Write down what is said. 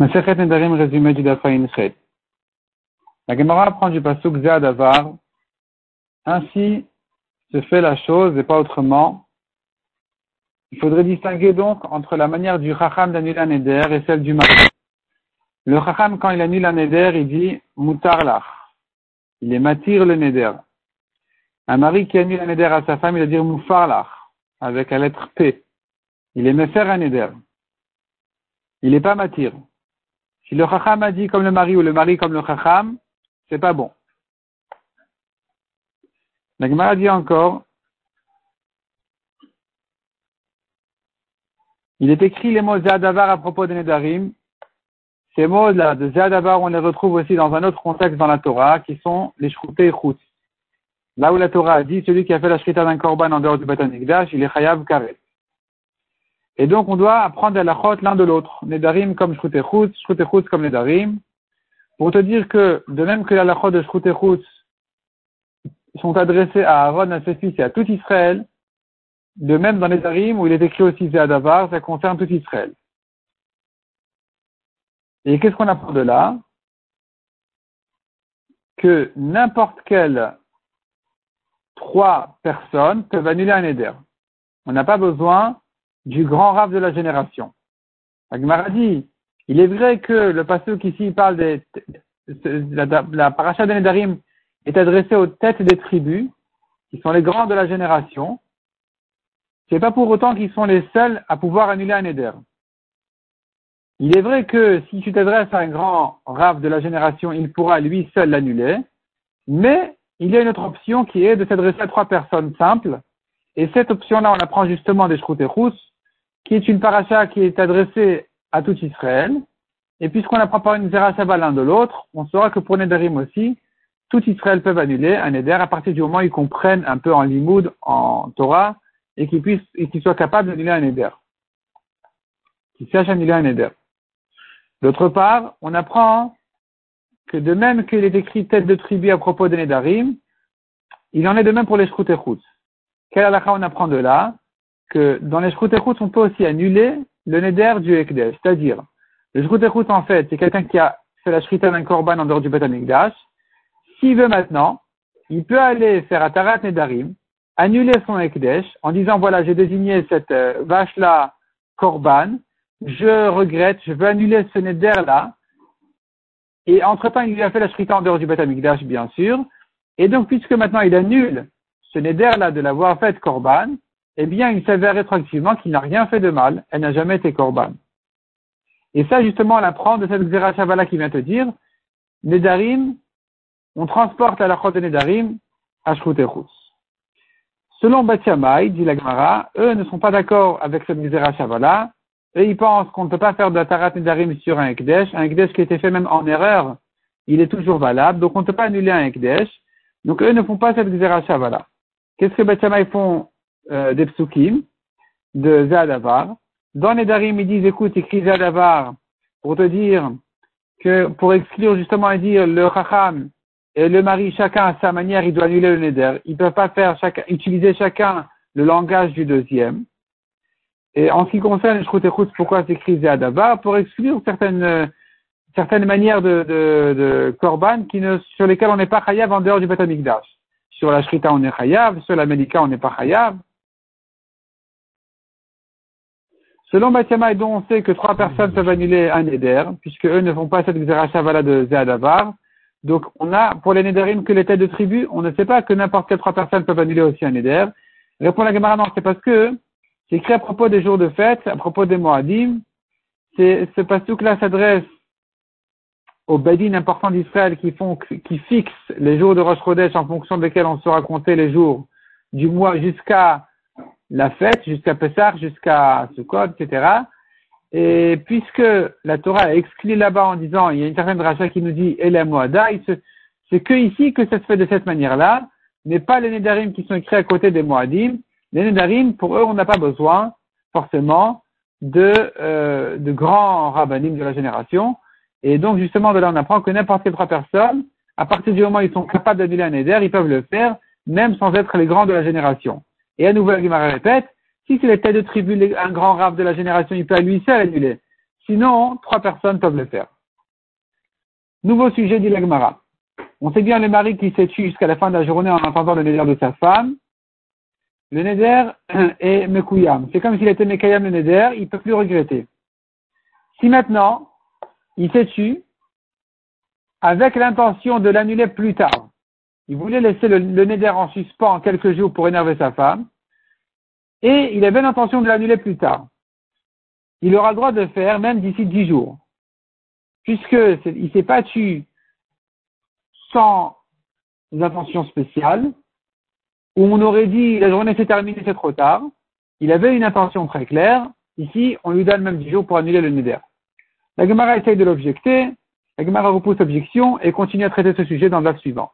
Nedarim résumé du. La Gemara prend du pasuk Zadavar. Ainsi se fait la chose et pas autrement. Il faudrait distinguer donc entre la manière du Chacham d'annuler un Neder et celle du mari. Le Chacham, quand il annule un Neder, il dit Mutarlach. Il est matir le Neder. Un mari qui annule un Neder à sa femme, il va dire Mufarlach, avec la lettre P. Il est faire un Neder. Il n'est pas matir. Si le chacham a dit comme le mari ou le mari comme le chacham, c'est pas bon. La Gemara dit encore, il est écrit les mots Zadavar à propos de Nedarim. Ces mots-là de Zadavar, on les retrouve aussi dans un autre contexte dans la Torah, qui sont les Shrouté Chutz. Là où la Torah dit, celui qui a fait la shrita d'un korban en dehors du Batanigdash, il est Chayav Karet. Et donc, on doit apprendre à la chôte l'un de l'autre. Nedarim comme Shroutechutz, Shroutechutz comme Nedarim. Pour te dire que, de même que la lachot de Shroutechutz sont adressés à Aaron, à ses fils et à tout Israël, de même dans Nedarim, où il est écrit aussi Zéadavar, ça concerne tout Israël. Et qu'est-ce qu'on apprend de là? Que n'importe quelle trois personnes peuvent annuler un Neder. On n'a pas besoin du grand rave de la génération. Agmara dit, il est vrai que le passage ici parle des, la, la paracha de Nedarim est adressée aux têtes des tribus, qui sont les grands de la génération. C'est pas pour autant qu'ils sont les seuls à pouvoir annuler un Neder. Il est vrai que si tu t'adresses à un grand rave de la génération, il pourra lui seul l'annuler, mais il y a une autre option qui est de s'adresser à trois personnes simples, et cette option-là, on apprend justement des Shrouterous, qui est une paracha qui est adressée à tout Israël. Et puisqu'on apprend par une Zerachava l'un de l'autre, on saura que pour Nedarim aussi, tout Israël peut annuler un Neder à partir du moment où ils comprennent un peu en limoud, en Torah, et qu'ils puissent, et qu'ils soient capables d'annuler un Neder. Qu'ils sachent annuler un Neder. D'autre part, on apprend que de même qu'il est écrit tête de tribu à propos de Nedarim, il en est de même pour les Shrouterous. Quel halakha on apprend de là? Que dans les Shrouterous, on peut aussi annuler le neder du Ekdesh. C'est-à-dire, le Shrouterous, en fait, c'est quelqu'un qui a fait la shrita d'un korban en dehors du Bet S'il veut maintenant, il peut aller faire Atarat Nedarim, annuler son Ekdesh en disant, voilà, j'ai désigné cette euh, vache-là korban, je regrette, je veux annuler ce neder-là, et entre-temps, il lui a fait la shrita en dehors du Bet bien sûr, et donc, puisque maintenant il annule ce neder-là de l'avoir fait korban, eh bien, il s'avère rétroactivement qu'il n'a rien fait de mal, elle n'a jamais été korban. Et ça, justement, on apprend de cette Xera qui vient te dire, Nedarim, on transporte à la chôte de Nedarim Shrouterous. Selon Batiamai, dit la Gemara, eux ne sont pas d'accord avec cette Xera Shavala, et ils pensent qu'on ne peut pas faire de la Tarat Nedarim sur un Ekdesh, un Ekdesh qui a été fait même en erreur, il est toujours valable, donc on ne peut pas annuler un Ekdesh, donc eux ne font pas cette Xera Shavala. Qu'est-ce que Batiamai font euh, des psukim de Zadavar. Dans les Darim, ils disent, écoute, écris Zadavar pour te dire que, pour exclure justement et dire le Chacham et le mari, chacun à sa manière, il doit annuler le Neder. Ils ne peuvent pas faire chacun, utiliser chacun le langage du deuxième. Et en ce qui concerne les Shrouterhoutz, pourquoi c'est écrit Zadavar? Pour exclure certaines, certaines manières de, de, Korban qui sur lesquelles on n'est pas chayav en dehors du Batamikdash. Sur la Shrita, on est chayav, sur la Médika, on n'est pas chayav. Selon Batiama, dont on sait que trois personnes peuvent annuler un Neder, puisque eux ne font pas cette Xerachavala de Zéadavar. Donc, on a, pour les Nederim que les têtes de tribu, on ne sait pas que n'importe quelle trois personnes peuvent annuler aussi un Neder. Répond la Gemara, non, c'est parce que c'est écrit à propos des jours de fête, à propos des Moadim. C'est, ce pastouk-là s'adresse aux Badin importants d'Israël qui fixent les jours de Rosh Chodesh en fonction desquels on saura compter les jours du mois jusqu'à la fête jusqu'à Pessah, jusqu'à Sukkot, etc. Et puisque la Torah a exclu là-bas en disant, il y a une certaine rachat qui nous dit Elam Moada, c'est que ici que ça se fait de cette manière-là, mais pas les Nedarim qui sont écrits à côté des Moadim. Les Nedarim, pour eux, on n'a pas besoin forcément de, euh, de grands rabbinim de la génération. Et donc, justement, de là, on apprend que n'importe quelle trois personnes, à partir du moment où ils sont capables d'annuler un Neder, ils peuvent le faire, même sans être les grands de la génération. Et à nouveau, Guimara répète, si c'est les têtes de tribu, un grand rave de la génération, il peut à lui seul annuler. Sinon, trois personnes peuvent le faire. Nouveau sujet dit l'Agmara. On sait bien le mari qui s'est tué jusqu'à la fin de la journée en entendant le neder de sa femme. Le neder est mekouyam. C'est comme s'il était mekayam le neder, il ne peut plus regretter. Si maintenant, il s'est tué avec l'intention de l'annuler plus tard, il voulait laisser le, le neder en suspens quelques jours pour énerver sa femme, et il avait l'intention de l'annuler plus tard. Il aura le droit de faire même d'ici dix jours. Puisque il s'est pas tué sans intention spéciale, où on aurait dit la journée s'est terminée, c'est trop tard. Il avait une intention très claire. Ici, on lui donne même dix jours pour annuler le neder. La Gemara essaye de l'objecter. La Gemara repousse l'objection et continue à traiter ce sujet dans le suivant.